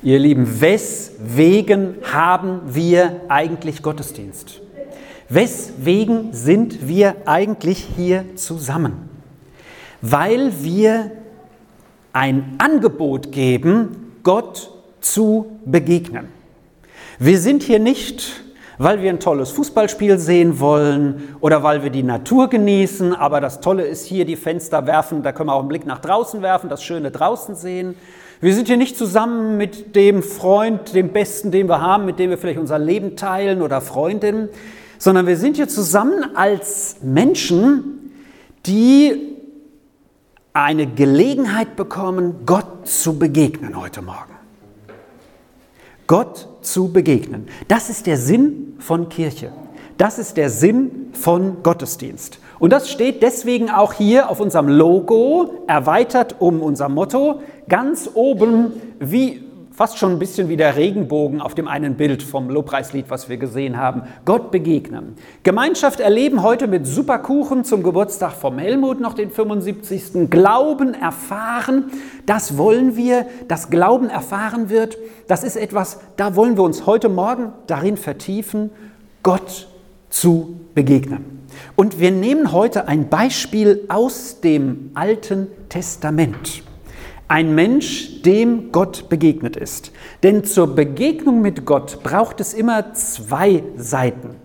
Ihr Lieben, weswegen haben wir eigentlich Gottesdienst? Weswegen sind wir eigentlich hier zusammen? Weil wir ein Angebot geben, Gott zu begegnen. Wir sind hier nicht, weil wir ein tolles Fußballspiel sehen wollen oder weil wir die Natur genießen, aber das Tolle ist hier, die Fenster werfen, da können wir auch einen Blick nach draußen werfen, das Schöne draußen sehen. Wir sind hier nicht zusammen mit dem Freund, dem Besten, den wir haben, mit dem wir vielleicht unser Leben teilen oder Freundin, sondern wir sind hier zusammen als Menschen, die eine Gelegenheit bekommen, Gott zu begegnen heute Morgen. Gott zu begegnen. Das ist der Sinn von Kirche. Das ist der Sinn von Gottesdienst. Und das steht deswegen auch hier auf unserem Logo, erweitert um unser Motto, ganz oben wie fast schon ein bisschen wie der Regenbogen auf dem einen Bild vom Lobpreislied, was wir gesehen haben. Gott begegnen. Gemeinschaft erleben heute mit Superkuchen zum Geburtstag vom Helmut noch den 75. Glauben erfahren. Das wollen wir, dass Glauben erfahren wird. Das ist etwas, da wollen wir uns heute Morgen darin vertiefen, Gott zu begegnen. Und wir nehmen heute ein Beispiel aus dem Alten Testament. Ein Mensch, dem Gott begegnet ist. Denn zur Begegnung mit Gott braucht es immer zwei Seiten.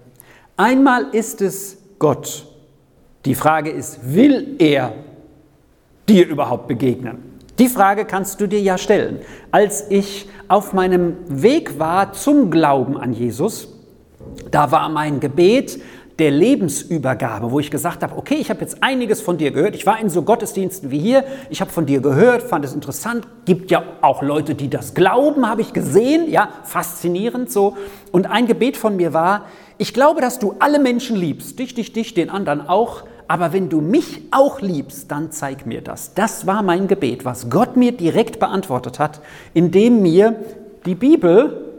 Einmal ist es Gott. Die Frage ist, will er dir überhaupt begegnen? Die Frage kannst du dir ja stellen. Als ich auf meinem Weg war zum Glauben an Jesus, da war mein Gebet, der Lebensübergabe, wo ich gesagt habe, okay, ich habe jetzt einiges von dir gehört. Ich war in so Gottesdiensten wie hier, ich habe von dir gehört, fand es interessant. Gibt ja auch Leute, die das glauben, habe ich gesehen, ja, faszinierend so. Und ein Gebet von mir war, ich glaube, dass du alle Menschen liebst, dich, dich, dich, den anderen auch. Aber wenn du mich auch liebst, dann zeig mir das. Das war mein Gebet, was Gott mir direkt beantwortet hat, indem mir die Bibel,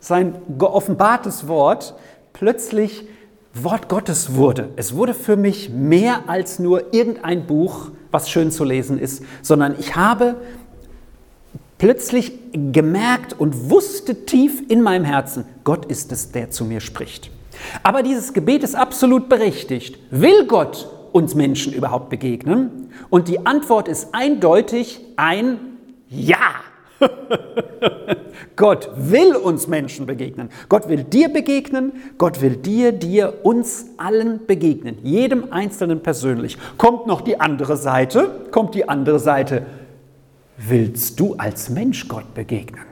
sein geoffenbartes Wort, plötzlich Wort Gottes wurde. Es wurde für mich mehr als nur irgendein Buch, was schön zu lesen ist, sondern ich habe plötzlich gemerkt und wusste tief in meinem Herzen, Gott ist es, der zu mir spricht. Aber dieses Gebet ist absolut berechtigt. Will Gott uns Menschen überhaupt begegnen? Und die Antwort ist eindeutig ein Ja. Gott will uns Menschen begegnen. Gott will dir begegnen. Gott will dir, dir, uns allen begegnen. Jedem Einzelnen persönlich. Kommt noch die andere Seite. Kommt die andere Seite. Willst du als Mensch Gott begegnen?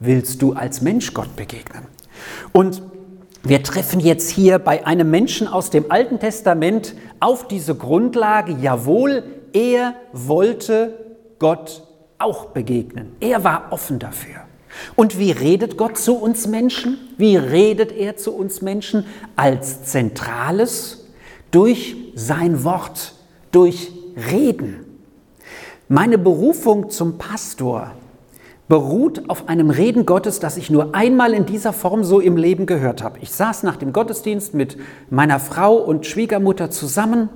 Willst du als Mensch Gott begegnen? Und wir treffen jetzt hier bei einem Menschen aus dem Alten Testament auf diese Grundlage, jawohl, er wollte Gott auch begegnen. Er war offen dafür. Und wie redet Gott zu uns Menschen? Wie redet er zu uns Menschen? Als Zentrales durch sein Wort, durch Reden. Meine Berufung zum Pastor beruht auf einem Reden Gottes, das ich nur einmal in dieser Form so im Leben gehört habe. Ich saß nach dem Gottesdienst mit meiner Frau und Schwiegermutter zusammen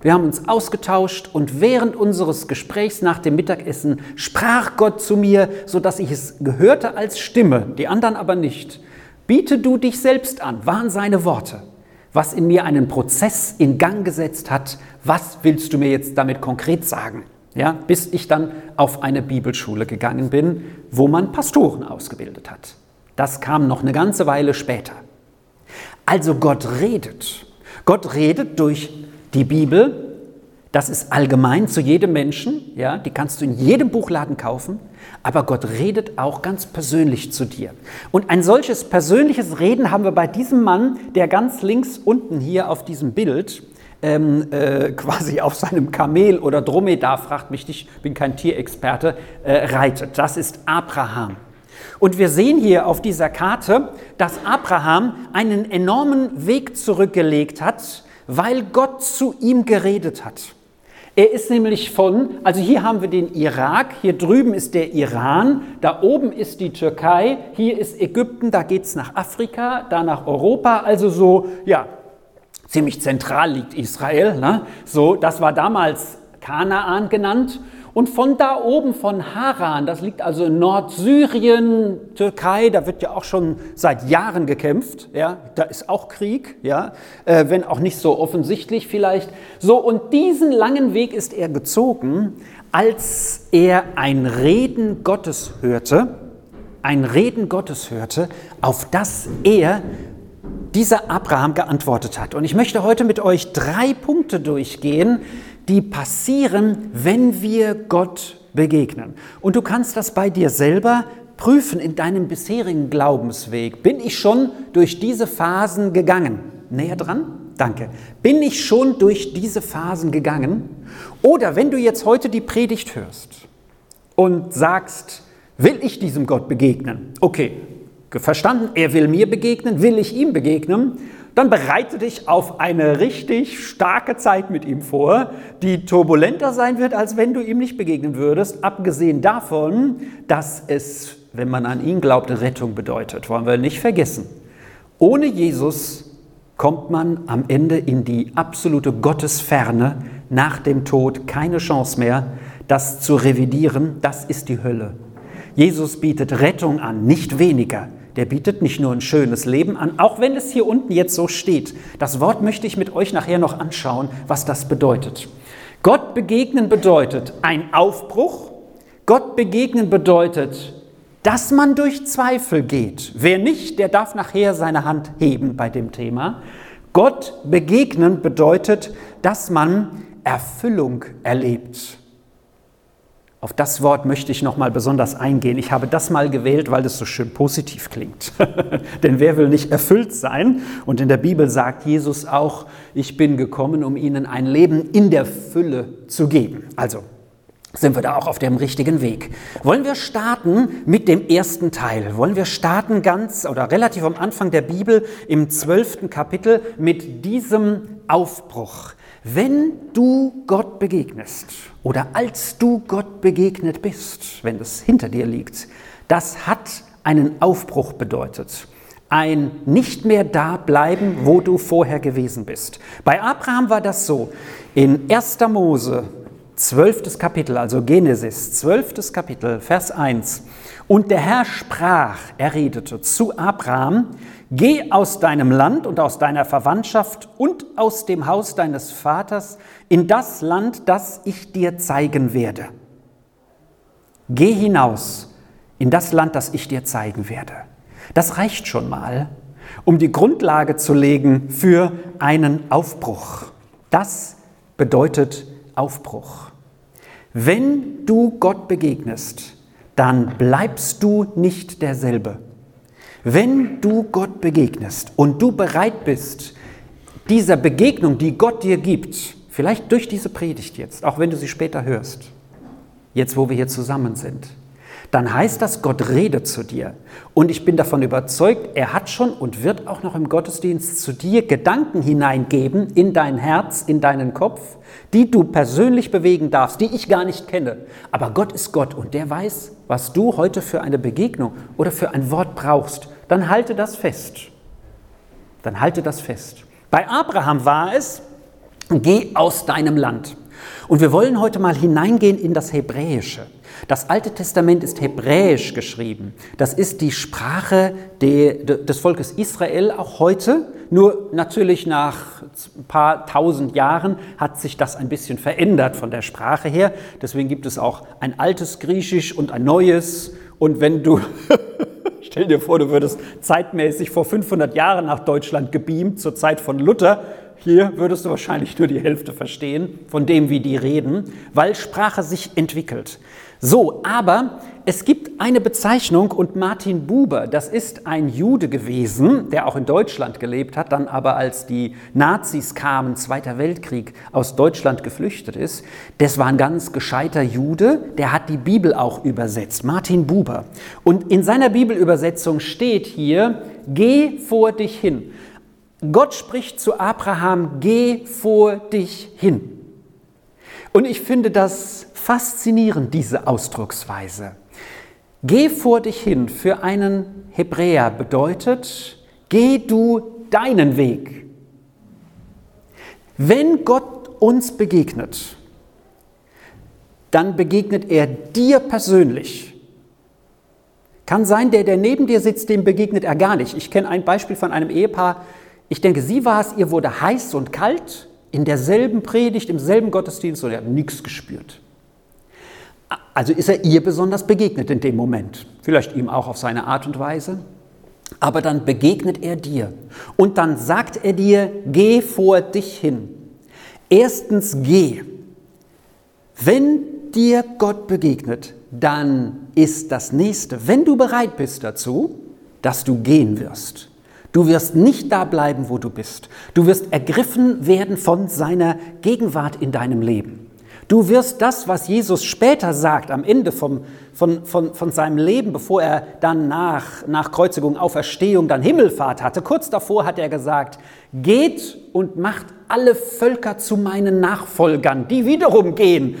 wir haben uns ausgetauscht und während unseres Gesprächs nach dem Mittagessen sprach Gott zu mir, so dass ich es gehörte als Stimme, die anderen aber nicht. Biete du dich selbst an, waren seine Worte, was in mir einen Prozess in Gang gesetzt hat. Was willst du mir jetzt damit konkret sagen? Ja, bis ich dann auf eine Bibelschule gegangen bin, wo man Pastoren ausgebildet hat. Das kam noch eine ganze Weile später. Also Gott redet. Gott redet durch die Bibel, das ist allgemein zu jedem Menschen, ja, die kannst du in jedem Buchladen kaufen, aber Gott redet auch ganz persönlich zu dir. Und ein solches persönliches Reden haben wir bei diesem Mann, der ganz links unten hier auf diesem Bild ähm, äh, quasi auf seinem Kamel oder Dromedar, fragt mich nicht, ich bin kein Tierexperte, äh, reitet. Das ist Abraham. Und wir sehen hier auf dieser Karte, dass Abraham einen enormen Weg zurückgelegt hat, weil Gott zu ihm geredet hat. Er ist nämlich von, also hier haben wir den Irak, hier drüben ist der Iran, da oben ist die Türkei, hier ist Ägypten, da geht es nach Afrika, da nach Europa, also so, ja, ziemlich zentral liegt Israel. Ne? So, das war damals Kanaan genannt. Und von da oben, von Haran, das liegt also in Nordsyrien, Türkei, da wird ja auch schon seit Jahren gekämpft, ja, da ist auch Krieg, ja, äh, wenn auch nicht so offensichtlich vielleicht. So, und diesen langen Weg ist er gezogen, als er ein Reden Gottes hörte, ein Reden Gottes hörte, auf das er dieser Abraham geantwortet hat. Und ich möchte heute mit euch drei Punkte durchgehen, die passieren, wenn wir Gott begegnen. Und du kannst das bei dir selber prüfen in deinem bisherigen Glaubensweg. Bin ich schon durch diese Phasen gegangen? Näher dran? Danke. Bin ich schon durch diese Phasen gegangen? Oder wenn du jetzt heute die Predigt hörst und sagst, will ich diesem Gott begegnen? Okay, verstanden, er will mir begegnen, will ich ihm begegnen? Dann bereite dich auf eine richtig starke Zeit mit ihm vor, die turbulenter sein wird, als wenn du ihm nicht begegnen würdest, abgesehen davon, dass es, wenn man an ihn glaubt, Rettung bedeutet. Wollen wir nicht vergessen. Ohne Jesus kommt man am Ende in die absolute Gottesferne nach dem Tod, keine Chance mehr, das zu revidieren, das ist die Hölle. Jesus bietet Rettung an, nicht weniger. Der bietet nicht nur ein schönes Leben an, auch wenn es hier unten jetzt so steht. Das Wort möchte ich mit euch nachher noch anschauen, was das bedeutet. Gott begegnen bedeutet ein Aufbruch. Gott begegnen bedeutet dass man durch Zweifel geht. Wer nicht, der darf nachher seine Hand heben bei dem Thema. Gott begegnen bedeutet, dass man Erfüllung erlebt. Auf das Wort möchte ich noch mal besonders eingehen. Ich habe das mal gewählt, weil es so schön positiv klingt. Denn wer will nicht erfüllt sein? Und in der Bibel sagt Jesus auch, ich bin gekommen, um ihnen ein Leben in der Fülle zu geben. Also sind wir da auch auf dem richtigen Weg. Wollen wir starten mit dem ersten Teil? Wollen wir starten ganz oder relativ am Anfang der Bibel im zwölften Kapitel mit diesem Aufbruch? Wenn du Gott begegnest oder als du Gott begegnet bist, wenn es hinter dir liegt, das hat einen Aufbruch bedeutet. Ein nicht mehr da bleiben, wo du vorher gewesen bist. Bei Abraham war das so. In 1. Mose zwölftes Kapitel, also Genesis, zwölftes Kapitel, Vers 1. Und der Herr sprach, er redete zu Abraham, geh aus deinem Land und aus deiner Verwandtschaft und aus dem Haus deines Vaters in das Land, das ich dir zeigen werde. Geh hinaus in das Land, das ich dir zeigen werde. Das reicht schon mal, um die Grundlage zu legen für einen Aufbruch. Das bedeutet Aufbruch. Wenn du Gott begegnest, dann bleibst du nicht derselbe. Wenn du Gott begegnest und du bereit bist, dieser Begegnung, die Gott dir gibt, vielleicht durch diese Predigt jetzt, auch wenn du sie später hörst, jetzt wo wir hier zusammen sind, dann heißt das, Gott redet zu dir. Und ich bin davon überzeugt, er hat schon und wird auch noch im Gottesdienst zu dir Gedanken hineingeben in dein Herz, in deinen Kopf, die du persönlich bewegen darfst, die ich gar nicht kenne. Aber Gott ist Gott und der weiß, was du heute für eine Begegnung oder für ein Wort brauchst. Dann halte das fest. Dann halte das fest. Bei Abraham war es, geh aus deinem Land. Und wir wollen heute mal hineingehen in das Hebräische. Das Alte Testament ist hebräisch geschrieben. Das ist die Sprache des Volkes Israel auch heute. Nur natürlich nach ein paar tausend Jahren hat sich das ein bisschen verändert von der Sprache her. Deswegen gibt es auch ein altes Griechisch und ein neues. Und wenn du, stell dir vor, du würdest zeitmäßig vor 500 Jahren nach Deutschland gebeamt, zur Zeit von Luther, hier würdest du wahrscheinlich nur die Hälfte verstehen von dem, wie die reden, weil Sprache sich entwickelt. So, aber es gibt eine Bezeichnung und Martin Buber, das ist ein Jude gewesen, der auch in Deutschland gelebt hat, dann aber als die Nazis kamen, Zweiter Weltkrieg, aus Deutschland geflüchtet ist. Das war ein ganz gescheiter Jude, der hat die Bibel auch übersetzt, Martin Buber. Und in seiner Bibelübersetzung steht hier, geh vor dich hin. Gott spricht zu Abraham, geh vor dich hin. Und ich finde das faszinierend, diese Ausdrucksweise. Geh vor dich hin für einen Hebräer bedeutet, geh du deinen Weg. Wenn Gott uns begegnet, dann begegnet er dir persönlich. Kann sein, der, der neben dir sitzt, dem begegnet er gar nicht. Ich kenne ein Beispiel von einem Ehepaar. Ich denke, sie war es, ihr wurde heiß und kalt in derselben Predigt, im selben Gottesdienst und er hat nichts gespürt. Also ist er ihr besonders begegnet in dem Moment. Vielleicht ihm auch auf seine Art und Weise. Aber dann begegnet er dir. Und dann sagt er dir, geh vor dich hin. Erstens geh. Wenn dir Gott begegnet, dann ist das nächste, wenn du bereit bist dazu, dass du gehen wirst. Du wirst nicht da bleiben, wo du bist. Du wirst ergriffen werden von seiner Gegenwart in deinem Leben. Du wirst das, was Jesus später sagt, am Ende vom, von, von, von seinem Leben, bevor er dann nach, nach Kreuzigung, Auferstehung, dann Himmelfahrt hatte, kurz davor hat er gesagt, geht und macht alle Völker zu meinen Nachfolgern, die wiederum gehen.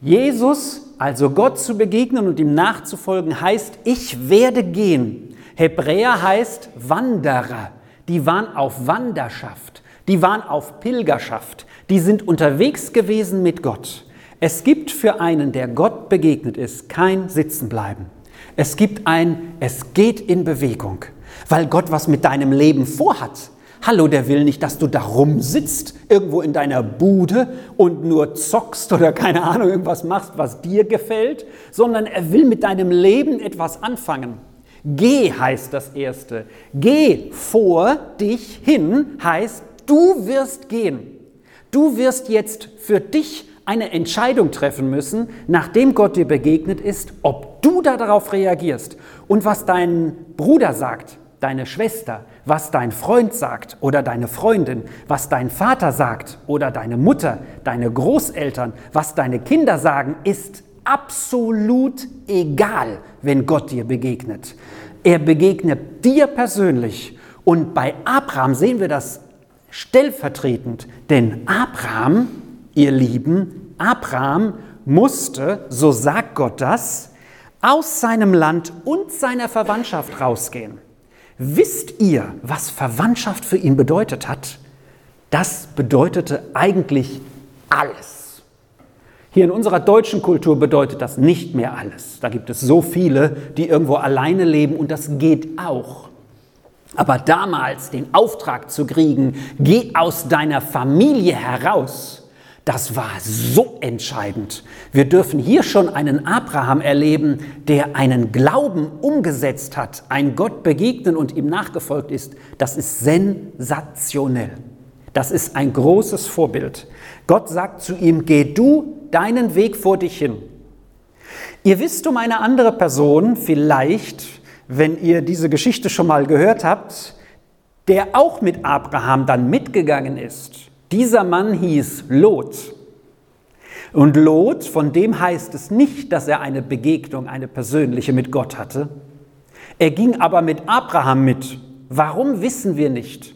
Jesus, also Gott zu begegnen und ihm nachzufolgen, heißt, ich werde gehen. Hebräer heißt Wanderer. Die waren auf Wanderschaft, die waren auf Pilgerschaft, die sind unterwegs gewesen mit Gott. Es gibt für einen, der Gott begegnet ist, kein Sitzenbleiben. Es gibt ein, es geht in Bewegung, weil Gott was mit deinem Leben vorhat. Hallo, der will nicht, dass du da rumsitzt, irgendwo in deiner Bude und nur zockst oder keine Ahnung, irgendwas machst, was dir gefällt, sondern er will mit deinem Leben etwas anfangen. Geh heißt das Erste. Geh vor dich hin heißt, du wirst gehen. Du wirst jetzt für dich eine Entscheidung treffen müssen, nachdem Gott dir begegnet ist, ob du darauf reagierst und was dein Bruder sagt, deine Schwester, was dein Freund sagt oder deine Freundin, was dein Vater sagt oder deine Mutter, deine Großeltern, was deine Kinder sagen, ist absolut egal, wenn Gott dir begegnet. Er begegnet dir persönlich. Und bei Abraham sehen wir das stellvertretend, denn Abraham, ihr Lieben, Abraham musste, so sagt Gott das, aus seinem Land und seiner Verwandtschaft rausgehen. Wisst ihr, was Verwandtschaft für ihn bedeutet hat? Das bedeutete eigentlich alles. Hier in unserer deutschen Kultur bedeutet das nicht mehr alles. Da gibt es so viele, die irgendwo alleine leben und das geht auch. Aber damals den Auftrag zu kriegen, geh aus deiner Familie heraus, das war so entscheidend. Wir dürfen hier schon einen Abraham erleben, der einen Glauben umgesetzt hat, ein Gott begegnen und ihm nachgefolgt ist. Das ist sensationell. Das ist ein großes Vorbild. Gott sagt zu ihm, geh du deinen Weg vor dich hin. Ihr wisst um eine andere Person, vielleicht, wenn ihr diese Geschichte schon mal gehört habt, der auch mit Abraham dann mitgegangen ist dieser Mann hieß Lot. Und Lot, von dem heißt es nicht, dass er eine Begegnung, eine persönliche mit Gott hatte. Er ging aber mit Abraham mit. Warum wissen wir nicht?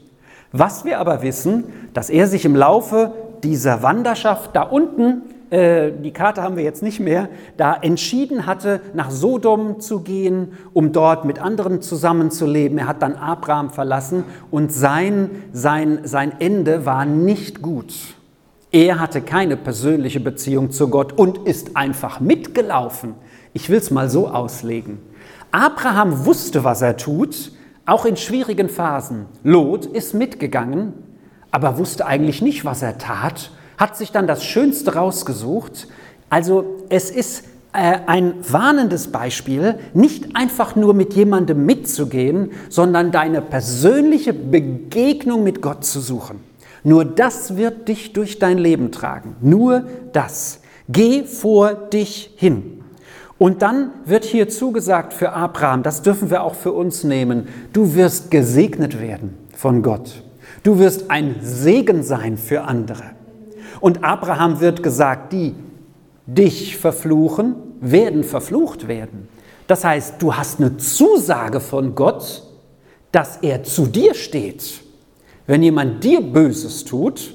Was wir aber wissen, dass er sich im Laufe dieser Wanderschaft da unten äh, die Karte haben wir jetzt nicht mehr, da entschieden hatte, nach Sodom zu gehen, um dort mit anderen zusammenzuleben. Er hat dann Abraham verlassen und sein, sein, sein Ende war nicht gut. Er hatte keine persönliche Beziehung zu Gott und ist einfach mitgelaufen. Ich will es mal so auslegen. Abraham wusste, was er tut, auch in schwierigen Phasen. Lot ist mitgegangen, aber wusste eigentlich nicht, was er tat hat sich dann das Schönste rausgesucht. Also es ist äh, ein warnendes Beispiel, nicht einfach nur mit jemandem mitzugehen, sondern deine persönliche Begegnung mit Gott zu suchen. Nur das wird dich durch dein Leben tragen. Nur das. Geh vor dich hin. Und dann wird hier zugesagt für Abraham, das dürfen wir auch für uns nehmen, du wirst gesegnet werden von Gott. Du wirst ein Segen sein für andere. Und Abraham wird gesagt, die dich verfluchen, werden verflucht werden. Das heißt, du hast eine Zusage von Gott, dass er zu dir steht. Wenn jemand dir Böses tut,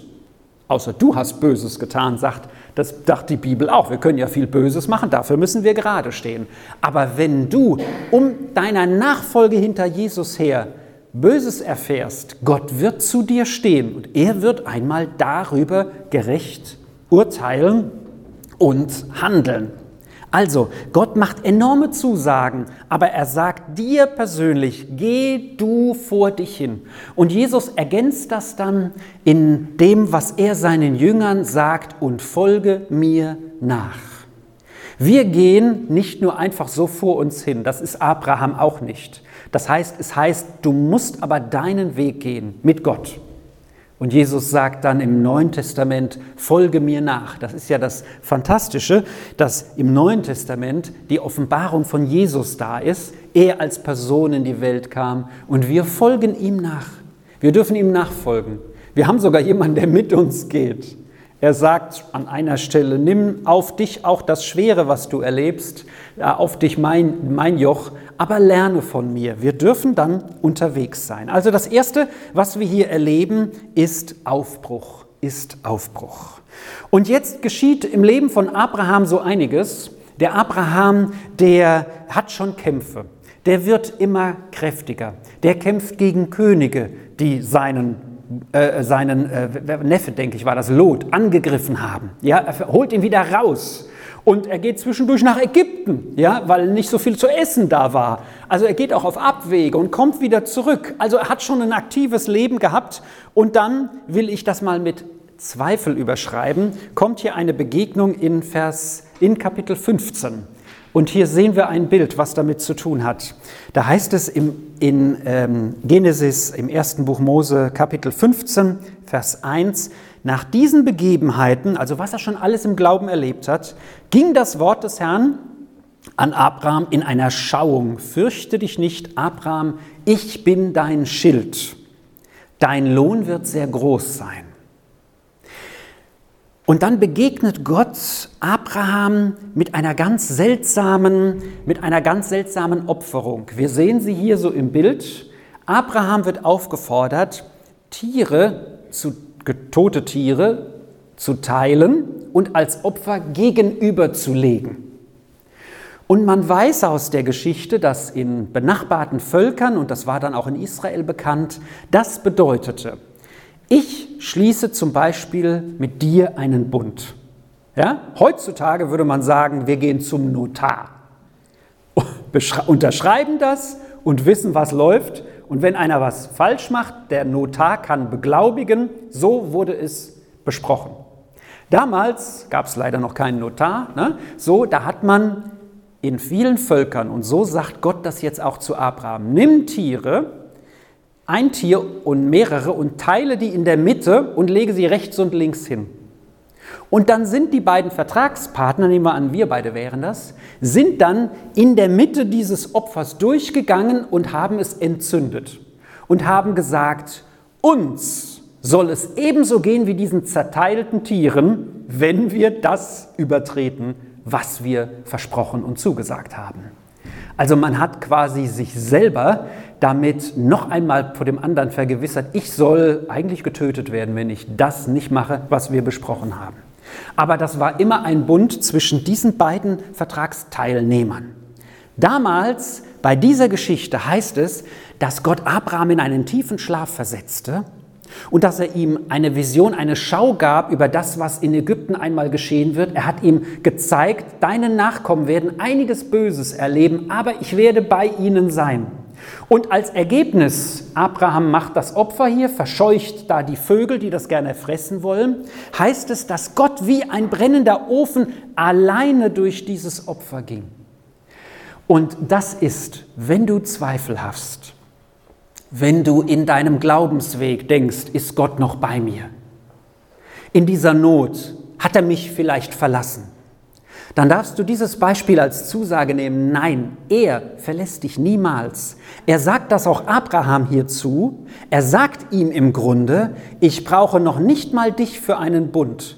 außer du hast Böses getan, sagt, das sagt die Bibel auch, wir können ja viel Böses machen, dafür müssen wir gerade stehen. Aber wenn du um deiner Nachfolge hinter Jesus her Böses erfährst, Gott wird zu dir stehen und er wird einmal darüber gerecht urteilen und handeln. Also, Gott macht enorme Zusagen, aber er sagt dir persönlich, geh du vor dich hin. Und Jesus ergänzt das dann in dem, was er seinen Jüngern sagt, und folge mir nach. Wir gehen nicht nur einfach so vor uns hin, das ist Abraham auch nicht. Das heißt, es heißt, du musst aber deinen Weg gehen mit Gott. Und Jesus sagt dann im Neuen Testament, folge mir nach. Das ist ja das Fantastische, dass im Neuen Testament die Offenbarung von Jesus da ist. Er als Person in die Welt kam und wir folgen ihm nach. Wir dürfen ihm nachfolgen. Wir haben sogar jemanden, der mit uns geht. Er sagt an einer Stelle, nimm auf dich auch das Schwere, was du erlebst, auf dich mein, mein Joch, aber lerne von mir. Wir dürfen dann unterwegs sein. Also das Erste, was wir hier erleben, ist Aufbruch, ist Aufbruch. Und jetzt geschieht im Leben von Abraham so einiges. Der Abraham, der hat schon Kämpfe. Der wird immer kräftiger. Der kämpft gegen Könige, die seinen äh, seinen äh, Neffe, denke ich, war das Lot, angegriffen haben. Ja, er holt ihn wieder raus. Und er geht zwischendurch nach Ägypten, ja, weil nicht so viel zu essen da war. Also er geht auch auf Abwege und kommt wieder zurück. Also er hat schon ein aktives Leben gehabt. Und dann will ich das mal mit Zweifel überschreiben. Kommt hier eine Begegnung in Vers in Kapitel 15. Und hier sehen wir ein Bild, was damit zu tun hat. Da heißt es im, in ähm, Genesis im ersten Buch Mose Kapitel 15, Vers 1, nach diesen Begebenheiten, also was er schon alles im Glauben erlebt hat, ging das Wort des Herrn an Abraham in einer Schauung. Fürchte dich nicht, Abraham, ich bin dein Schild. Dein Lohn wird sehr groß sein. Und dann begegnet Gott Abraham mit einer ganz seltsamen, mit einer ganz seltsamen Opferung. Wir sehen sie hier so im Bild. Abraham wird aufgefordert, Tiere, zu, tote Tiere zu teilen und als Opfer gegenüberzulegen. Und man weiß aus der Geschichte, dass in benachbarten Völkern, und das war dann auch in Israel bekannt, das bedeutete, ich schließe zum Beispiel mit dir einen Bund. Ja? Heutzutage würde man sagen, wir gehen zum Notar, unterschreiben das und wissen, was läuft. Und wenn einer was falsch macht, der Notar kann beglaubigen, so wurde es besprochen. Damals gab es leider noch keinen Notar. Ne? So, da hat man in vielen Völkern, und so sagt Gott das jetzt auch zu Abraham, nimm Tiere, ein Tier und mehrere und teile die in der Mitte und lege sie rechts und links hin. Und dann sind die beiden Vertragspartner, nehmen wir an, wir beide wären das, sind dann in der Mitte dieses Opfers durchgegangen und haben es entzündet und haben gesagt, uns soll es ebenso gehen wie diesen zerteilten Tieren, wenn wir das übertreten, was wir versprochen und zugesagt haben. Also man hat quasi sich selber damit noch einmal vor dem anderen vergewissert, ich soll eigentlich getötet werden, wenn ich das nicht mache, was wir besprochen haben. Aber das war immer ein Bund zwischen diesen beiden Vertragsteilnehmern. Damals, bei dieser Geschichte, heißt es, dass Gott Abraham in einen tiefen Schlaf versetzte und dass er ihm eine Vision, eine Schau gab über das, was in Ägypten einmal geschehen wird. Er hat ihm gezeigt, deine Nachkommen werden einiges Böses erleben, aber ich werde bei ihnen sein. Und als Ergebnis, Abraham macht das Opfer hier, verscheucht da die Vögel, die das gerne fressen wollen, heißt es, dass Gott wie ein brennender Ofen alleine durch dieses Opfer ging. Und das ist, wenn du Zweifel hast, wenn du in deinem Glaubensweg denkst, ist Gott noch bei mir? In dieser Not hat er mich vielleicht verlassen? Dann darfst du dieses Beispiel als Zusage nehmen. Nein, er verlässt dich niemals. Er sagt das auch Abraham hierzu. Er sagt ihm im Grunde, ich brauche noch nicht mal dich für einen Bund.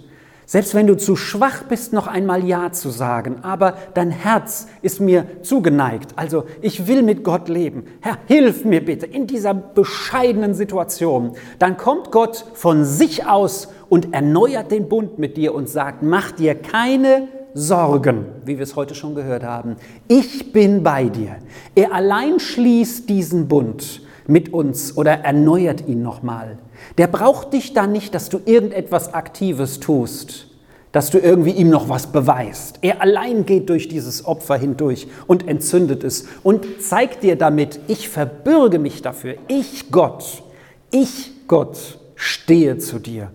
Selbst wenn du zu schwach bist, noch einmal Ja zu sagen, aber dein Herz ist mir zugeneigt. Also ich will mit Gott leben. Herr, hilf mir bitte in dieser bescheidenen Situation. Dann kommt Gott von sich aus und erneuert den Bund mit dir und sagt, mach dir keine Sorgen, wie wir es heute schon gehört haben. Ich bin bei dir. Er allein schließt diesen Bund mit uns oder erneuert ihn nochmal. Der braucht dich dann nicht, dass du irgendetwas Aktives tust. dass du irgendwie ihm noch was beweist. Er allein geht durch dieses Opfer hindurch und entzündet es und zeigt dir damit, ich verbürge mich dafür, ich Gott, ich Gott stehe zu dir.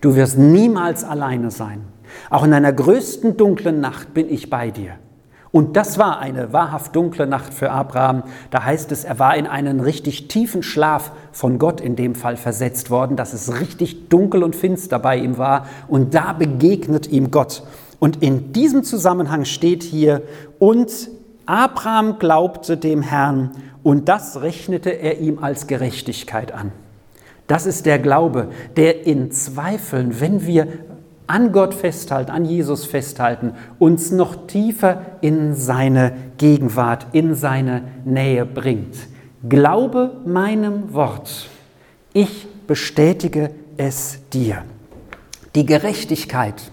Du wirst niemals alleine sein. Auch in einer größten dunklen Nacht bin ich bei dir. Und das war eine wahrhaft dunkle Nacht für Abraham. Da heißt es, er war in einen richtig tiefen Schlaf von Gott in dem Fall versetzt worden, dass es richtig dunkel und finster bei ihm war. Und da begegnet ihm Gott. Und in diesem Zusammenhang steht hier, und Abraham glaubte dem Herrn und das rechnete er ihm als Gerechtigkeit an. Das ist der Glaube, der in Zweifeln, wenn wir an Gott festhalten, an Jesus festhalten, uns noch tiefer in seine Gegenwart, in seine Nähe bringt. Glaube meinem Wort, ich bestätige es dir. Die Gerechtigkeit,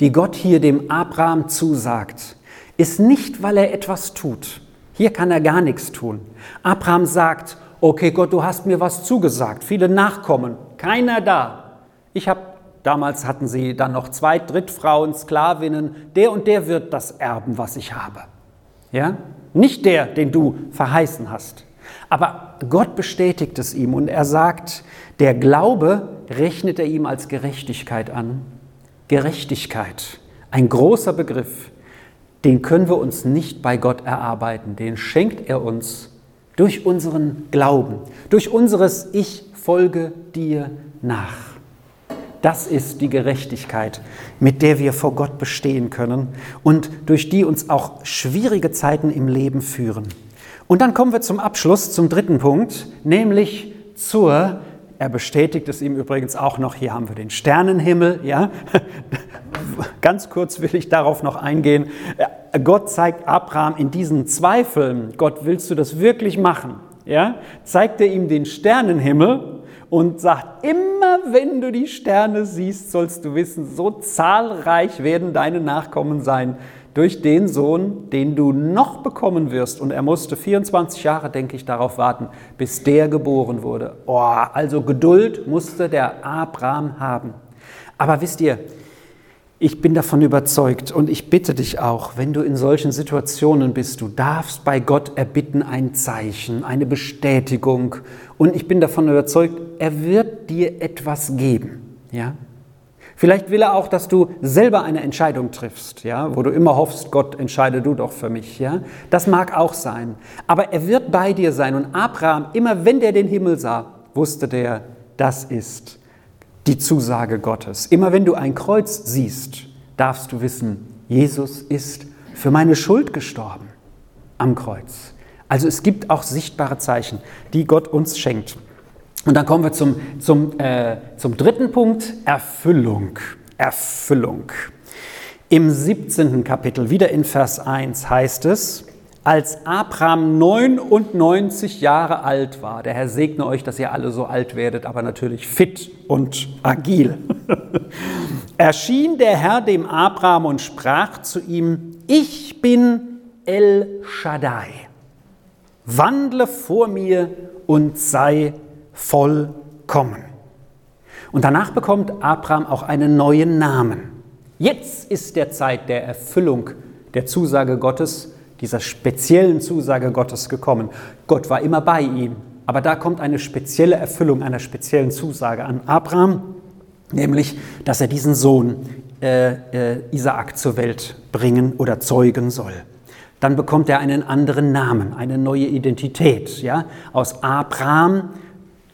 die Gott hier dem Abraham zusagt, ist nicht, weil er etwas tut. Hier kann er gar nichts tun. Abraham sagt, okay Gott, du hast mir was zugesagt, viele Nachkommen, keiner da. Ich habe Damals hatten sie dann noch Zweit-, Drittfrauen, Sklavinnen. Der und der wird das erben, was ich habe. Ja? Nicht der, den du verheißen hast. Aber Gott bestätigt es ihm und er sagt, der Glaube rechnet er ihm als Gerechtigkeit an. Gerechtigkeit, ein großer Begriff, den können wir uns nicht bei Gott erarbeiten, den schenkt er uns durch unseren Glauben, durch unseres Ich folge dir nach. Das ist die Gerechtigkeit, mit der wir vor Gott bestehen können und durch die uns auch schwierige Zeiten im Leben führen. Und dann kommen wir zum Abschluss, zum dritten Punkt, nämlich zur, er bestätigt es ihm übrigens auch noch, hier haben wir den Sternenhimmel, ja. Ganz kurz will ich darauf noch eingehen. Gott zeigt Abraham in diesen Zweifeln, Gott, willst du das wirklich machen? Ja, zeigt er ihm den Sternenhimmel und sagt, immer wenn du die Sterne siehst, sollst du wissen, so zahlreich werden deine Nachkommen sein durch den Sohn, den du noch bekommen wirst. Und er musste 24 Jahre, denke ich, darauf warten, bis der geboren wurde. Oh, also Geduld musste der Abraham haben. Aber wisst ihr, ich bin davon überzeugt und ich bitte dich auch, wenn du in solchen Situationen bist, du darfst bei Gott erbitten ein Zeichen, eine Bestätigung und ich bin davon überzeugt, er wird dir etwas geben, ja? Vielleicht will er auch, dass du selber eine Entscheidung triffst, ja, wo du immer hoffst, Gott entscheide du doch für mich, ja? Das mag auch sein, aber er wird bei dir sein und Abraham, immer wenn der den Himmel sah, wusste der, das ist die Zusage Gottes. Immer wenn du ein Kreuz siehst, darfst du wissen, Jesus ist für meine Schuld gestorben am Kreuz. Also es gibt auch sichtbare Zeichen, die Gott uns schenkt. Und dann kommen wir zum, zum, äh, zum dritten Punkt, Erfüllung. Erfüllung. Im 17. Kapitel, wieder in Vers 1, heißt es, als Abraham 99 Jahre alt war, der Herr segne euch, dass ihr alle so alt werdet, aber natürlich fit und agil, erschien der Herr dem Abraham und sprach zu ihm, ich bin El Shaddai, wandle vor mir und sei vollkommen. Und danach bekommt Abraham auch einen neuen Namen. Jetzt ist der Zeit der Erfüllung der Zusage Gottes, dieser speziellen Zusage Gottes gekommen. Gott war immer bei ihm, aber da kommt eine spezielle Erfüllung einer speziellen Zusage an Abraham, nämlich, dass er diesen Sohn äh, äh, Isaak zur Welt bringen oder zeugen soll. Dann bekommt er einen anderen Namen, eine neue Identität. Ja? Aus Abraham,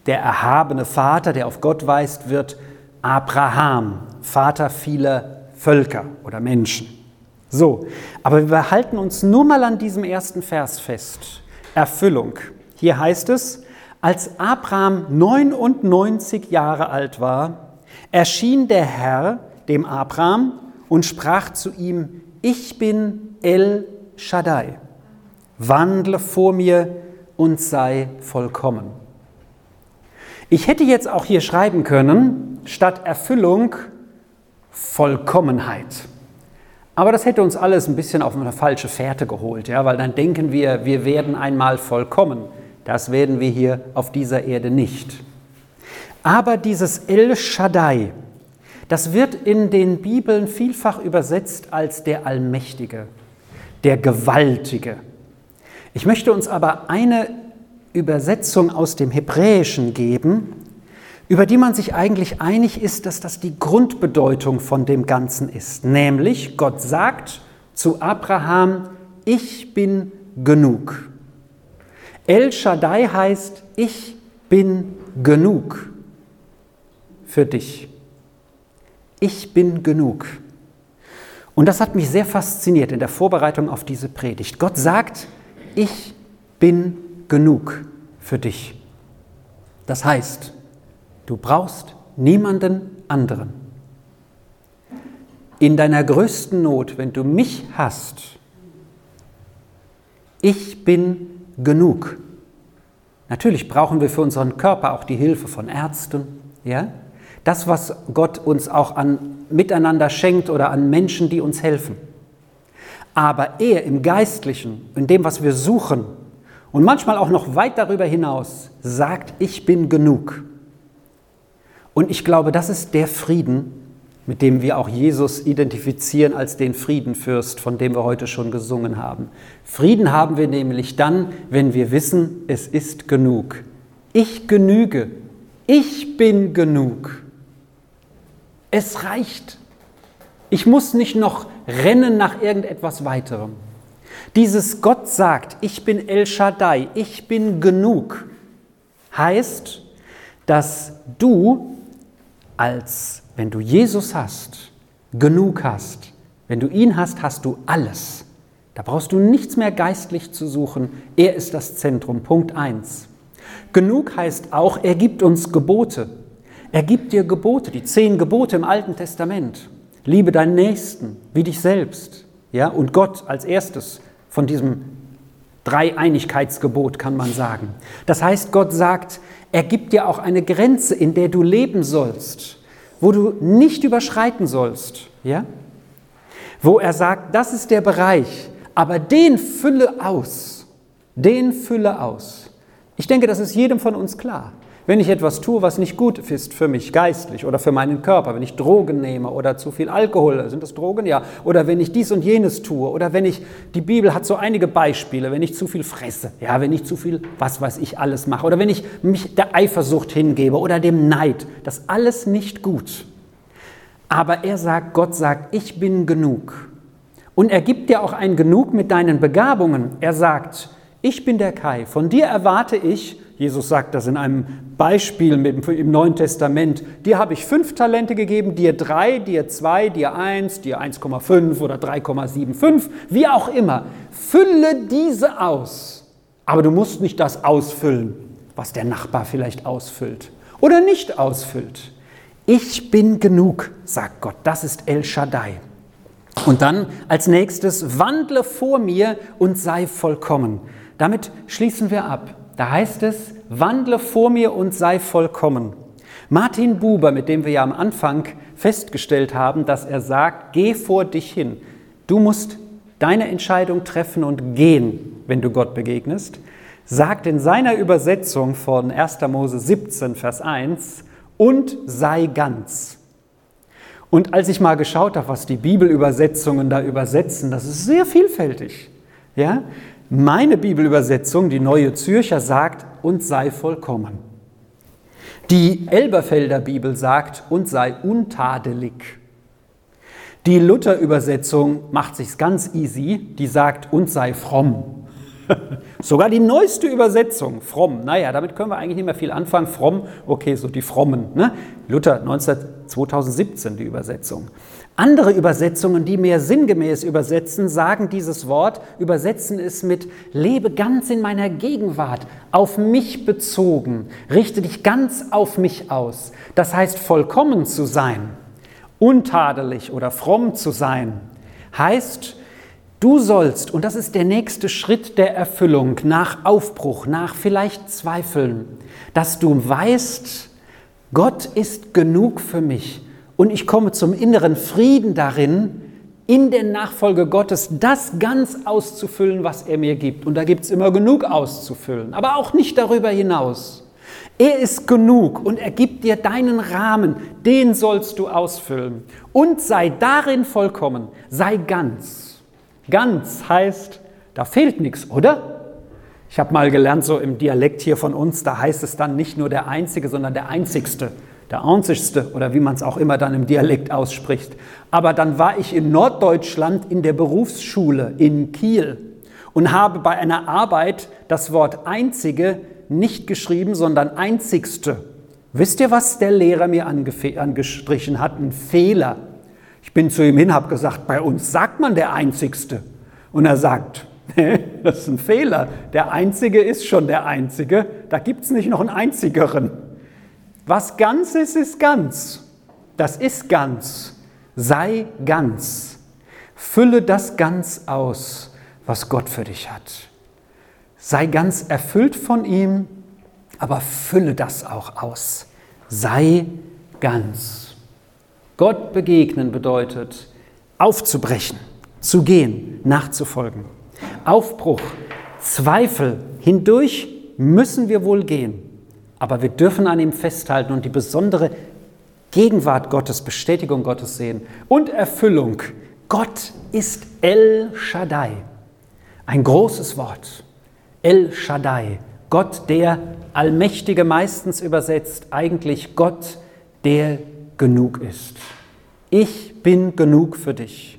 der erhabene Vater, der auf Gott weist, wird Abraham, Vater vieler Völker oder Menschen. So, aber wir halten uns nur mal an diesem ersten Vers fest. Erfüllung. Hier heißt es, als Abraham 99 Jahre alt war, erschien der Herr dem Abraham und sprach zu ihm, ich bin El Shaddai, wandle vor mir und sei vollkommen. Ich hätte jetzt auch hier schreiben können, statt Erfüllung Vollkommenheit. Aber das hätte uns alles ein bisschen auf eine falsche Fährte geholt, ja, weil dann denken wir, wir werden einmal vollkommen. Das werden wir hier auf dieser Erde nicht. Aber dieses El Shaddai, das wird in den Bibeln vielfach übersetzt als der Allmächtige, der Gewaltige. Ich möchte uns aber eine Übersetzung aus dem Hebräischen geben, über die man sich eigentlich einig ist, dass das die Grundbedeutung von dem Ganzen ist. Nämlich, Gott sagt zu Abraham, ich bin genug. El Shaddai heißt, ich bin genug für dich. Ich bin genug. Und das hat mich sehr fasziniert in der Vorbereitung auf diese Predigt. Gott sagt, ich bin genug für dich. Das heißt, du brauchst niemanden anderen. In deiner größten Not, wenn du mich hast, ich bin genug. Natürlich brauchen wir für unseren Körper auch die Hilfe von Ärzten, ja? Das, was Gott uns auch an Miteinander schenkt oder an Menschen, die uns helfen. Aber er im Geistlichen, in dem, was wir suchen und manchmal auch noch weit darüber hinaus, sagt, ich bin genug. Und ich glaube, das ist der Frieden, mit dem wir auch Jesus identifizieren als den Friedenfürst, von dem wir heute schon gesungen haben. Frieden haben wir nämlich dann, wenn wir wissen, es ist genug. Ich genüge. Ich bin genug. Es reicht. Ich muss nicht noch rennen nach irgendetwas weiterem. Dieses Gott sagt, ich bin El Shaddai, ich bin genug, heißt, dass du als, wenn du Jesus hast, genug hast. Wenn du ihn hast, hast du alles. Da brauchst du nichts mehr geistlich zu suchen. Er ist das Zentrum. Punkt 1. Genug heißt auch, er gibt uns Gebote. Er gibt dir Gebote, die zehn Gebote im Alten Testament. Liebe deinen Nächsten wie dich selbst. Ja, und Gott als erstes von diesem Dreieinigkeitsgebot kann man sagen. Das heißt, Gott sagt, er gibt dir auch eine Grenze, in der du leben sollst, wo du nicht überschreiten sollst. Ja? Wo er sagt, das ist der Bereich, aber den fülle aus. Den fülle aus. Ich denke, das ist jedem von uns klar. Wenn ich etwas tue, was nicht gut ist für mich geistlich oder für meinen Körper, wenn ich Drogen nehme oder zu viel Alkohol, sind das Drogen? Ja. Oder wenn ich dies und jenes tue oder wenn ich, die Bibel hat so einige Beispiele, wenn ich zu viel fresse, ja, wenn ich zu viel, was weiß ich, alles mache oder wenn ich mich der Eifersucht hingebe oder dem Neid, das alles nicht gut. Aber er sagt, Gott sagt, ich bin genug. Und er gibt dir auch ein Genug mit deinen Begabungen. Er sagt, ich bin der Kai, von dir erwarte ich, Jesus sagt das in einem Beispiel im Neuen Testament. Dir habe ich fünf Talente gegeben, dir drei, dir zwei, dir eins, dir 1,5 oder 3,75, wie auch immer. Fülle diese aus. Aber du musst nicht das ausfüllen, was der Nachbar vielleicht ausfüllt oder nicht ausfüllt. Ich bin genug, sagt Gott. Das ist El Shaddai. Und dann als nächstes, wandle vor mir und sei vollkommen. Damit schließen wir ab. Da heißt es, wandle vor mir und sei vollkommen. Martin Buber, mit dem wir ja am Anfang festgestellt haben, dass er sagt, geh vor dich hin. Du musst deine Entscheidung treffen und gehen, wenn du Gott begegnest, sagt in seiner Übersetzung von 1. Mose 17, Vers 1, und sei ganz. Und als ich mal geschaut habe, was die Bibelübersetzungen da übersetzen, das ist sehr vielfältig. Ja? Meine Bibelübersetzung, die Neue Zürcher, sagt, und sei vollkommen. Die Elberfelder Bibel sagt, und sei untadelig. Die Luther-Übersetzung macht sich's ganz easy, die sagt, und sei fromm. Sogar die neueste Übersetzung, fromm, naja, damit können wir eigentlich nicht mehr viel anfangen. Fromm, okay, so die Frommen. Ne? Luther 19, 2017 die Übersetzung. Andere Übersetzungen, die mehr sinngemäß übersetzen, sagen dieses Wort, übersetzen es mit lebe ganz in meiner Gegenwart, auf mich bezogen, richte dich ganz auf mich aus. Das heißt, vollkommen zu sein, untadelig oder fromm zu sein, heißt, du sollst, und das ist der nächste Schritt der Erfüllung nach Aufbruch, nach vielleicht Zweifeln, dass du weißt, Gott ist genug für mich und ich komme zum inneren Frieden darin, in der Nachfolge Gottes das ganz auszufüllen, was er mir gibt. Und da gibt es immer genug auszufüllen, aber auch nicht darüber hinaus. Er ist genug und er gibt dir deinen Rahmen, den sollst du ausfüllen. Und sei darin vollkommen, sei ganz. Ganz heißt, da fehlt nichts, oder? Ich habe mal gelernt, so im Dialekt hier von uns, da heißt es dann nicht nur der Einzige, sondern der Einzigste, der Einzigste oder wie man es auch immer dann im Dialekt ausspricht. Aber dann war ich in Norddeutschland in der Berufsschule in Kiel und habe bei einer Arbeit das Wort Einzige nicht geschrieben, sondern Einzigste. Wisst ihr, was der Lehrer mir angestrichen hat? Ein Fehler. Ich bin zu ihm hin, habe gesagt, bei uns sagt man der Einzigste. Und er sagt, das ist ein Fehler. Der Einzige ist schon der Einzige. Da gibt es nicht noch einen Einzigeren. Was ganz ist, ist ganz. Das ist ganz. Sei ganz. Fülle das ganz aus, was Gott für dich hat. Sei ganz erfüllt von ihm, aber fülle das auch aus. Sei ganz. Gott begegnen bedeutet aufzubrechen, zu gehen, nachzufolgen. Aufbruch, Zweifel, hindurch müssen wir wohl gehen, aber wir dürfen an ihm festhalten und die besondere Gegenwart Gottes, Bestätigung Gottes sehen und Erfüllung. Gott ist El Shaddai. Ein großes Wort. El Shaddai. Gott, der Allmächtige meistens übersetzt, eigentlich Gott, der genug ist. Ich bin genug für dich.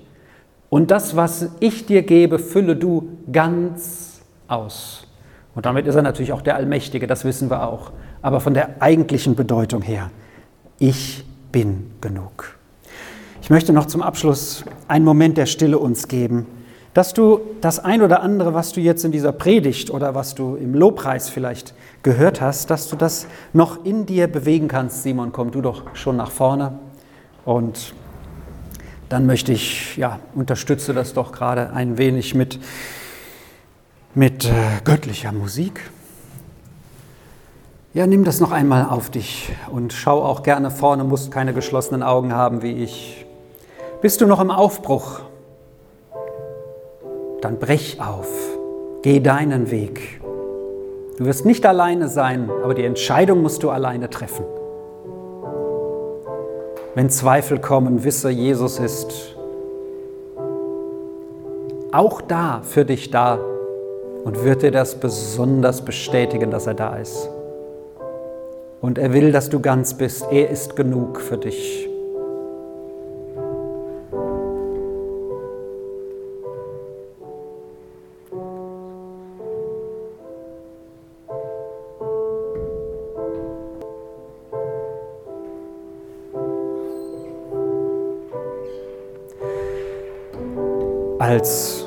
Und das, was ich dir gebe, fülle du ganz aus. Und damit ist er natürlich auch der Allmächtige, das wissen wir auch. Aber von der eigentlichen Bedeutung her, ich bin genug. Ich möchte noch zum Abschluss einen Moment der Stille uns geben, dass du das ein oder andere, was du jetzt in dieser Predigt oder was du im Lobpreis vielleicht gehört hast, dass du das noch in dir bewegen kannst. Simon, komm du doch schon nach vorne und dann möchte ich, ja, unterstütze das doch gerade ein wenig mit, mit äh, göttlicher Musik. Ja, nimm das noch einmal auf dich und schau auch gerne vorne, musst keine geschlossenen Augen haben wie ich. Bist du noch im Aufbruch? Dann brech auf, geh deinen Weg. Du wirst nicht alleine sein, aber die Entscheidung musst du alleine treffen. Wenn Zweifel kommen, wisse, Jesus ist auch da für dich da und wird dir das besonders bestätigen, dass er da ist. Und er will, dass du ganz bist. Er ist genug für dich. als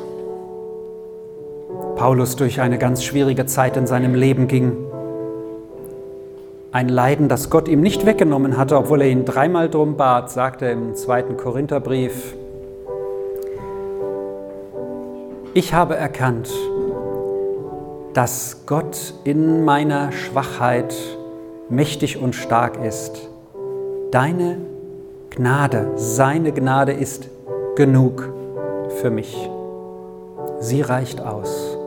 Paulus durch eine ganz schwierige Zeit in seinem Leben ging. Ein Leiden, das Gott ihm nicht weggenommen hatte, obwohl er ihn dreimal drum bat, sagt er im zweiten Korintherbrief. Ich habe erkannt, dass Gott in meiner Schwachheit mächtig und stark ist. Deine Gnade, seine Gnade ist genug für mich. Sie reicht aus.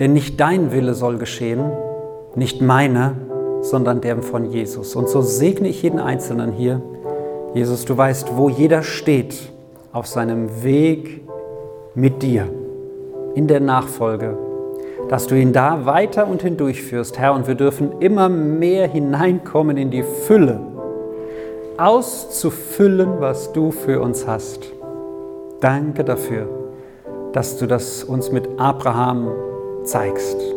Denn nicht dein Wille soll geschehen, nicht meiner, sondern der von Jesus. Und so segne ich jeden Einzelnen hier. Jesus, du weißt, wo jeder steht auf seinem Weg mit dir in der Nachfolge, dass du ihn da weiter und hindurchführst, Herr. Und wir dürfen immer mehr hineinkommen in die Fülle, auszufüllen, was du für uns hast. Danke dafür, dass du das uns mit Abraham zeigst.